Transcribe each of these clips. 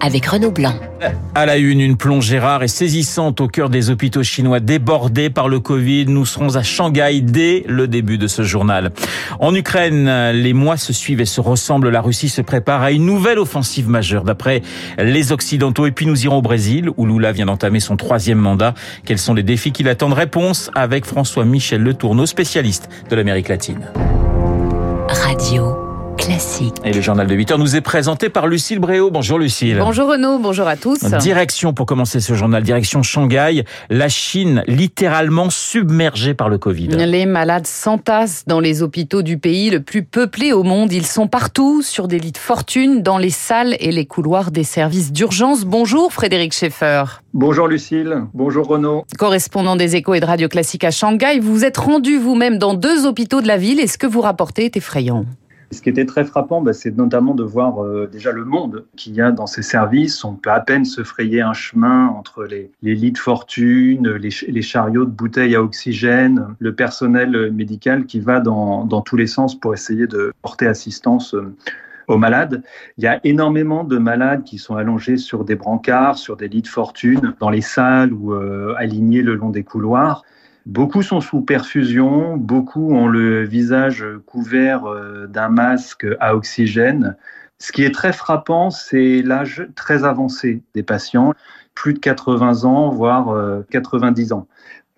avec Renaud Blanc. À la une, une plongée rare et saisissante au cœur des hôpitaux chinois débordés par le Covid. Nous serons à Shanghai dès le début de ce journal. En Ukraine, les mois se suivent et se ressemblent. La Russie se prépare à une nouvelle offensive majeure d'après les Occidentaux. Et puis nous irons au Brésil où Lula vient d'entamer son troisième mandat. Quels sont les défis qui l'attendent? Réponse avec François-Michel Le Tourneau, spécialiste de l'Amérique latine. Radio. Classique. Et le journal de 8 heures nous est présenté par Lucille Bréau. Bonjour Lucille. Bonjour Renaud, bonjour à tous. Direction pour commencer ce journal, direction Shanghai, la Chine littéralement submergée par le Covid. Les malades s'entassent dans les hôpitaux du pays le plus peuplé au monde. Ils sont partout, sur des lits de fortune, dans les salles et les couloirs des services d'urgence. Bonjour Frédéric Schaeffer. Bonjour Lucille, bonjour Renaud. Correspondant des échos et de Radio Classique à Shanghai, vous êtes rendu vous-même dans deux hôpitaux de la ville et ce que vous rapportez est effrayant? Ce qui était très frappant, bah, c'est notamment de voir euh, déjà le monde qu'il y a dans ces services. On peut à peine se frayer un chemin entre les, lits de fortune, les, chariots de bouteilles à oxygène, le personnel médical qui va dans, tous les sens pour essayer de porter assistance euh, aux malades. Il y a énormément de malades qui sont allongés sur des brancards, sur des lits de fortune, dans les salles ou euh, alignés le long des couloirs. Beaucoup sont sous perfusion, beaucoup ont le visage couvert euh, d'un masque à oxygène. Ce qui est très frappant, c'est l'âge très avancé des patients, plus de 80 ans, voire 90 euh, ans.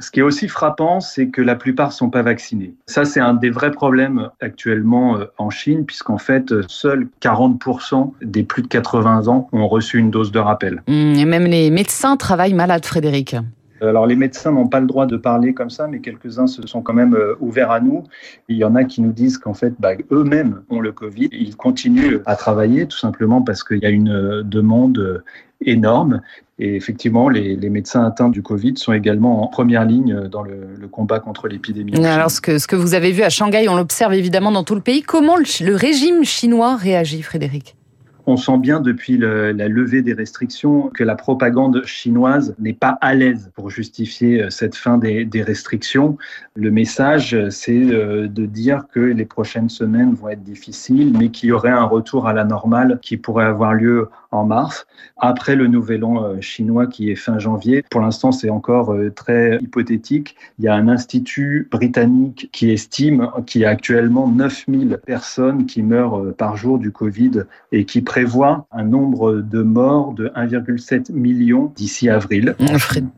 Ce qui est aussi frappant, c'est que la plupart sont pas vaccinés. Ça, c'est un des vrais problèmes actuellement euh, en Chine, puisqu'en fait, seuls 40% des plus de 80 ans ont reçu une dose de rappel. Mmh, et même les médecins travaillent malades, Frédéric. Alors les médecins n'ont pas le droit de parler comme ça, mais quelques-uns se sont quand même euh, ouverts à nous. Il y en a qui nous disent qu'en fait, bah, eux-mêmes ont le Covid. Ils continuent à travailler tout simplement parce qu'il y a une euh, demande euh, énorme. Et effectivement, les, médecins atteints du Covid sont également en première ligne dans le, combat contre l'épidémie. Alors, ce que, ce que vous avez vu à Shanghai, on l'observe évidemment dans tout le pays. Comment le régime chinois réagit, Frédéric? On sent bien depuis la levée des restrictions que la propagande chinoise n'est pas à l'aise pour justifier euh, cette fin des, restrictions. Le message, c'est euh, de dire que les prochaines semaines vont être difficiles, mais qu'il y aurait un retour à la normale qui pourrait avoir lieu en mars, après le nouvel an euh, chinois qui est fin janvier. Pour l'instant, c'est encore très hypothétique. Il y a un institut britannique qui estime qu'il y a actuellement 9000 personnes qui meurent par jour du Covid et qui prévoit un nombre de morts de 1,7 million d'ici avril.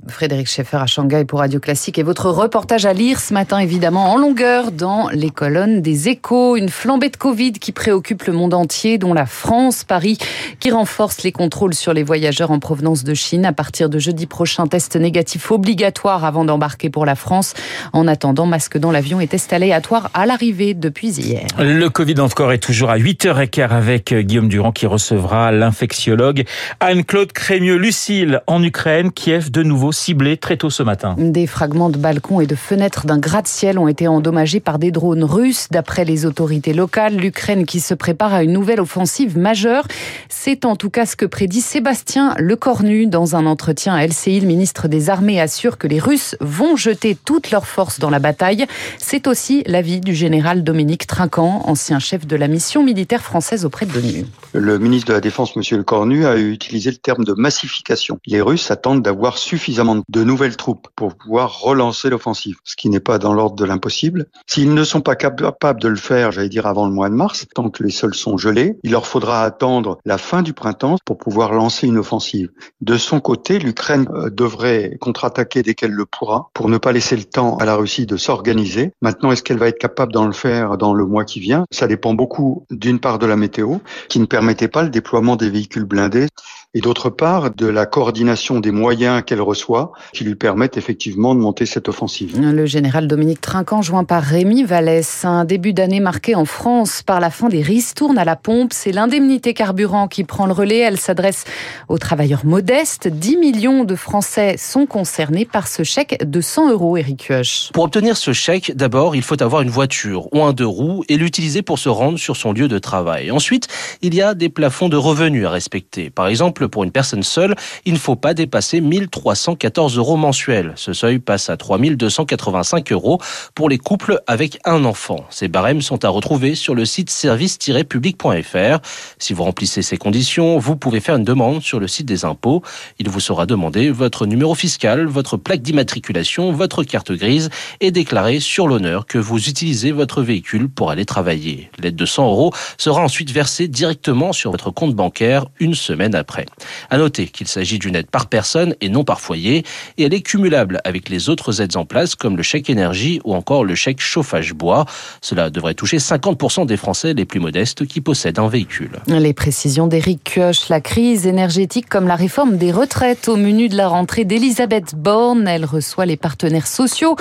Frédéric Schaeffer à Shanghai pour Radio Classique et votre reportage à lire ce matin évidemment en longueur dans les colonnes des échos. Une flambée de Covid qui préoccupe le monde entier dont la France, Paris qui renforce les contrôles sur les voyageurs en provenance de Chine à partir de jeudi prochain. Test négatif obligatoire avant d'embarquer pour la France. En attendant, masque dans l'avion et test aléatoire à l'arrivée depuis hier. Le Covid encore est toujours à 8h15 avec Guillaume Durand qui recevra l'infectiologue Anne-Claude Crémieux-Lucille en Ukraine. Kiev de nouveau ciblé très tôt ce matin. Des fragments de balcons et de fenêtres d'un gratte-ciel ont été endommagés par des drones russes. D'après les autorités locales, l'Ukraine qui se prépare à une nouvelle offensive majeure. C'est en tout cas ce que prédit Sébastien Lecornu dans un entretien à LCI. Le ministre des Armées assure que les Russes vont jeter toutes leurs forces dans la bataille. C'est aussi l'avis du général Dominique Trinquant, ancien chef de la mission militaire française auprès de l'ONU le ministre de la Défense, M. Le Cornu, a utilisé le terme de massification. Les Russes attendent d'avoir suffisamment de nouvelles troupes pour pouvoir relancer l'offensive, ce qui n'est pas dans l'ordre de l'impossible. S'ils ne sont pas capables de le faire, j'allais dire avant le mois de mars, tant que les sols sont gelés, il leur faudra attendre la fin du printemps pour pouvoir lancer une offensive. De son côté, l'Ukraine euh, devrait contre-attaquer dès qu'elle le pourra pour ne pas laisser le temps à la Russie de s'organiser. Maintenant, est-ce qu'elle va être capable d'en le faire dans le mois qui vient? Ça dépend beaucoup d'une part de la météo, qui ne permet permettait pas le déploiement des véhicules blindés et d'autre part de la coordination des moyens qu'elle reçoit qui lui permettent effectivement de monter cette offensive. Le général Dominique Trinquant, joint par Rémi Vallès, un début d'année marqué en France par la fin des ristournes à la pompe. C'est l'indemnité carburant qui prend le relais Elle s'adresse aux travailleurs modestes. 10 millions de Français sont concernés par ce chèque de 100 euros, Eric Kioch. Pour obtenir ce chèque, d'abord, il faut avoir une voiture ou un deux roues et l'utiliser pour se rendre sur son lieu de travail. Ensuite, il y a des plafonds de revenus à respecter. Par exemple, pour une personne seule, il ne faut pas dépasser 1314 euros mensuels. Ce seuil passe à 3285 euros pour les couples avec un enfant. Ces barèmes sont à retrouver sur le site service-public.fr. Si vous remplissez ces conditions, vous pouvez faire une demande sur le site des impôts. Il vous sera demandé votre numéro fiscal, votre plaque d'immatriculation, votre carte grise et déclarer sur l'honneur que vous utilisez votre véhicule pour aller travailler. L'aide de 100 euros sera ensuite versée directement sur votre compte bancaire une semaine après. À noter qu'il s'agit d'une aide par personne et non par foyer et elle est cumulable avec les autres aides en place comme le chèque énergie ou encore le chèque chauffage bois. Cela devrait toucher 50% des Français les plus modestes qui possèdent un véhicule. Les précisions d'Éric La crise énergétique comme la réforme des retraites au menu de la rentrée d'Elisabeth Borne. Elle reçoit les partenaires sociaux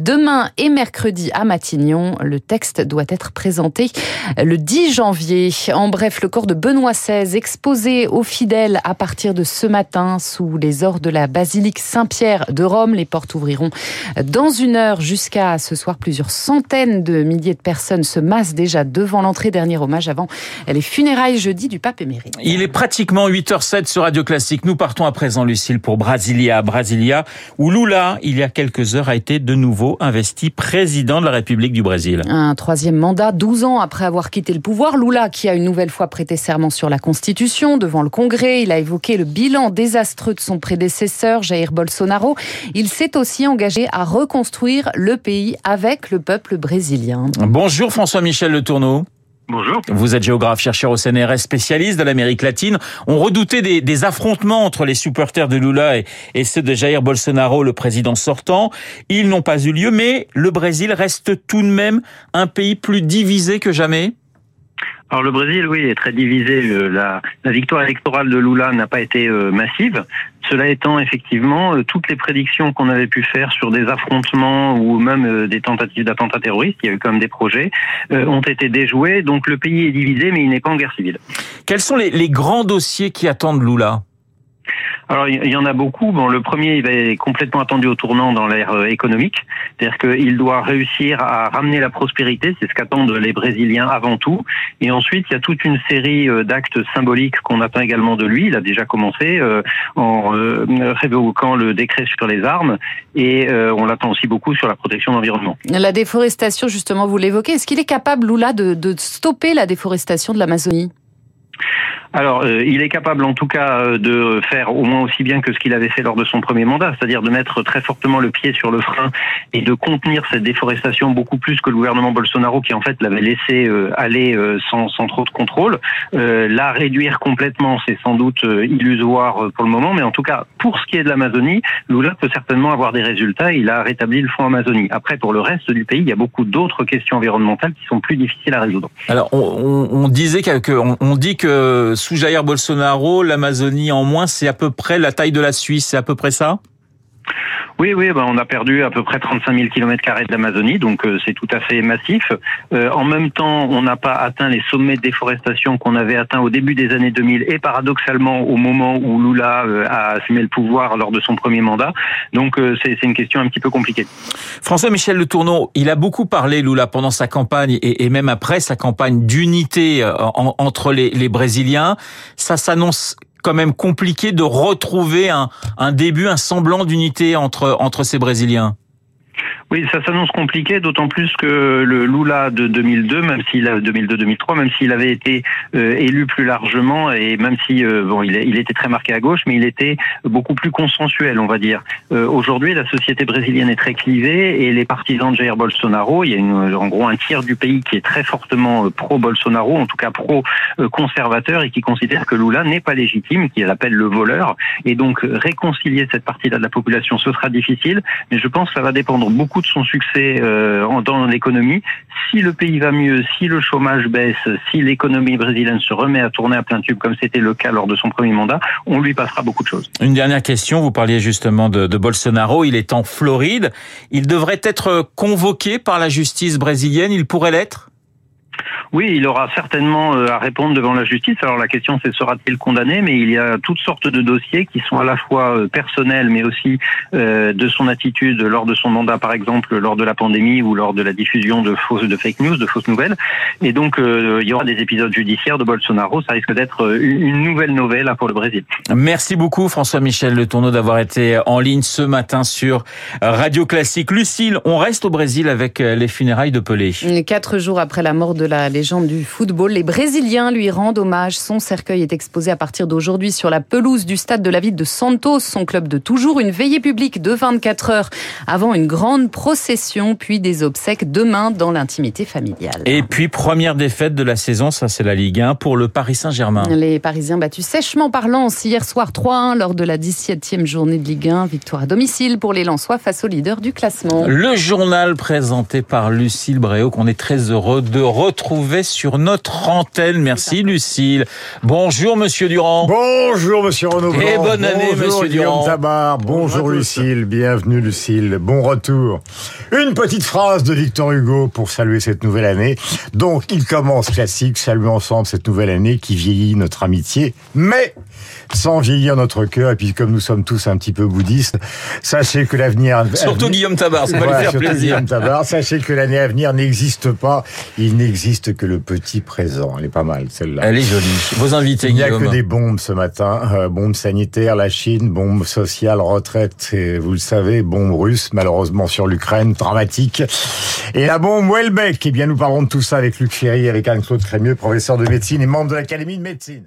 demain et mercredi à Matignon. Le texte doit être présenté le 10 janvier. En bref, le corps de Benoît XVI exposé aux fidèles à partir de ce matin sous les ors de la basilique Saint-Pierre de Rome. Les portes ouvriront dans une heure jusqu'à ce soir. Plusieurs centaines de milliers de personnes se massent déjà devant l'entrée. Dernier hommage avant les funérailles jeudi du pape émérite. Il est pratiquement 8h07 sur Radio Classique. Nous partons à présent, Lucille, pour Brasilia. Brasilia, où Lula, il y a quelques heures, a été de nouveau investi président de la République du Brésil. Un troisième mandat, 12 ans après avoir quitté le pouvoir. Lula, qui a une nouvelle fois prêté serment sur la Constitution devant le Congrès. Il a évoqué le bilan désastreux de son prédécesseur, Jair Bolsonaro. Il s'est aussi engagé à reconstruire le pays avec le peuple brésilien. Bonjour François-Michel Le Tourneau. Vous êtes géographe, chercheur au CNRS, spécialiste de l'Amérique latine. On redoutait des, affrontements entre les supporters de Lula et, ceux de Jair Bolsonaro, le président sortant. Ils n'ont pas eu lieu, mais le Brésil reste tout de même un pays plus divisé que jamais. Alors le Brésil, oui, est très divisé. La, la victoire électorale de Lula n'a pas été euh, massive. Cela étant, effectivement, euh, toutes les prédictions qu'on avait pu faire sur des affrontements ou même euh, des tentatives d'attentats terroristes, il y a eu quand même des projets, ont été déjoués. Donc le pays est divisé, mais il n'est pas en guerre civile. Quels sont les, les grands dossiers qui attendent Lula? Alors il y en a beaucoup. Bon, le premier, il être complètement attendu au tournant dans l'ère économique, c'est-à-dire qu'il doit réussir à ramener la prospérité, c'est ce qu'attendent les Brésiliens avant tout. Et ensuite, il y a toute une série d'actes symboliques qu'on attend également de lui. Il a déjà commencé euh, en euh, révoquant le décret sur les armes, et euh, on l'attend aussi beaucoup sur la protection de l'environnement. La déforestation, justement, vous l'évoquez. Est-ce qu'il est capable, Lula, de, de stopper la déforestation de l'Amazonie? Alors, euh, il est capable en tout cas euh, de faire au moins aussi bien que ce qu'il avait fait lors de son premier mandat, c'est-à-dire de mettre très fortement le pied sur le frein et de contenir cette déforestation beaucoup plus que le gouvernement Bolsonaro qui en fait l'avait laissé euh, aller sans, trop de contrôle. la réduire complètement, c'est sans doute illusoire pour le moment, mais en tout cas, pour ce qui est de l'Amazonie, Lula peut certainement avoir des résultats. Il a rétabli le fonds Amazonie. Après, pour le reste du pays, il y a beaucoup d'autres questions environnementales qui sont plus difficiles à résoudre. Alors, on, disait dit que sous Jair Bolsonaro, l'Amazonie en moins, c'est à peu près la taille de la Suisse, c'est à peu près ça? Oui, oui, ben on a perdu à peu près 35 000 km d'Amazonie, donc euh, c'est tout à fait massif. Euh, en même temps, on n'a pas atteint les sommets de déforestation qu'on avait atteints au début des années 2000 et paradoxalement au moment où Lula euh, a assumé le pouvoir lors de son premier mandat. Donc euh, c'est une question un petit peu compliquée. François-Michel Le Tourneau, il a beaucoup parlé, Lula, pendant sa campagne et, et même après sa campagne d'unité entre les, les Brésiliens. Ça s'annonce quand même compliqué de retrouver un, début, un semblant d'unité entre, entre ces Brésiliens. Oui, ça s'annonce compliqué, d'autant plus que le Lula de 2002, même s'il a 2002-2003, même s'il avait été euh, élu plus largement et même si euh, bon, il, il, était très marqué à gauche, mais il était beaucoup plus consensuel, on va dire. Euh, Aujourd'hui, la société brésilienne est très clivée et les partisans de Jair Bolsonaro, il y a une, en gros un tiers du pays qui est très fortement euh, pro-Bolsonaro, en tout cas pro-conservateur et qui considère que Lula n'est pas légitime, qu'il appelle le voleur. Et donc réconcilier cette partie-là de la population, ce sera difficile, mais je pense que ça va dépendre beaucoup de son succès euh, dans l'économie. Si le pays va mieux, si le chômage baisse, si l'économie brésilienne se remet à tourner à plein tube comme c'était le cas lors de son premier mandat, on lui passera beaucoup de choses. Une dernière question, vous parliez justement de, de Bolsonaro, il est en Floride, il devrait être convoqué par la justice brésilienne, il pourrait l'être? Oui, il aura certainement à répondre devant la justice. Alors la question c'est sera-t-il condamné? Mais il y a toutes sortes de dossiers qui sont à la fois personnels mais aussi de son attitude lors de son mandat par exemple lors de la pandémie ou lors de la diffusion de fausses de fake news, de fausses nouvelles. Et donc il y aura des épisodes judiciaires de Bolsonaro. Ça risque d'être une nouvelle nouvelle pour le Brésil. Merci beaucoup François-Michel Le Tourneau d'avoir été en ligne ce matin sur Radio Classique. Lucille, on reste au Brésil avec les funérailles de Pelé. Quatre jours après la mort de la légende du football, les Brésiliens lui rendent hommage. Son cercueil est exposé à partir d'aujourd'hui sur la pelouse du stade de la ville de Santos, son club de toujours. Une veillée publique de 24 heures avant une grande procession, puis des obsèques demain dans l'intimité familiale. Et puis, première défaite de la saison, ça c'est la Ligue 1 pour le Paris Saint-Germain. Les Parisiens battus sèchement par Lens hier soir 3-1 lors de la 17e journée de Ligue 1. Victoire à domicile pour les Lensois face au leader du classement. Le journal présenté par Lucille Bréau qu'on est très heureux de retrouver sur notre antenne. Merci Lucille. Bonjour Monsieur Durand. Bonjour Monsieur Renaud. Et bonne année Bonjour, Monsieur Durand. Tabar. Bonjour, Lucille. Bienvenue Lucille. Bon retour. Une petite phrase de Victor Hugo pour saluer cette nouvelle année. Donc il commence classique, saluer ensemble cette nouvelle année qui vieillit notre amitié, mais sans vieillir notre cœur. Et puis comme nous sommes tous un petit peu bouddhistes, sachez que l'avenir... Surtout Guillaume Tabar, ça va lui faire plaisir. Guillaume Tabar, sachez que l'année à venir n'existe pas. Il n'existe que le petit présent. Elle est pas mal celle-là. Elle est jolie. Vos invités, Il n'y a Guillaume. que des bombes ce matin. Euh, bombes sanitaires, la Chine, bombes sociales, retraite, et vous le savez, bombes russes, malheureusement sur l'Ukraine, dramatique. Et la bombe Welbeck. Eh bien, nous parlerons de tout ça avec Luc Ferry, avec Anne-Claude Crémieux, professeur de médecine et membre de l'Académie de médecine.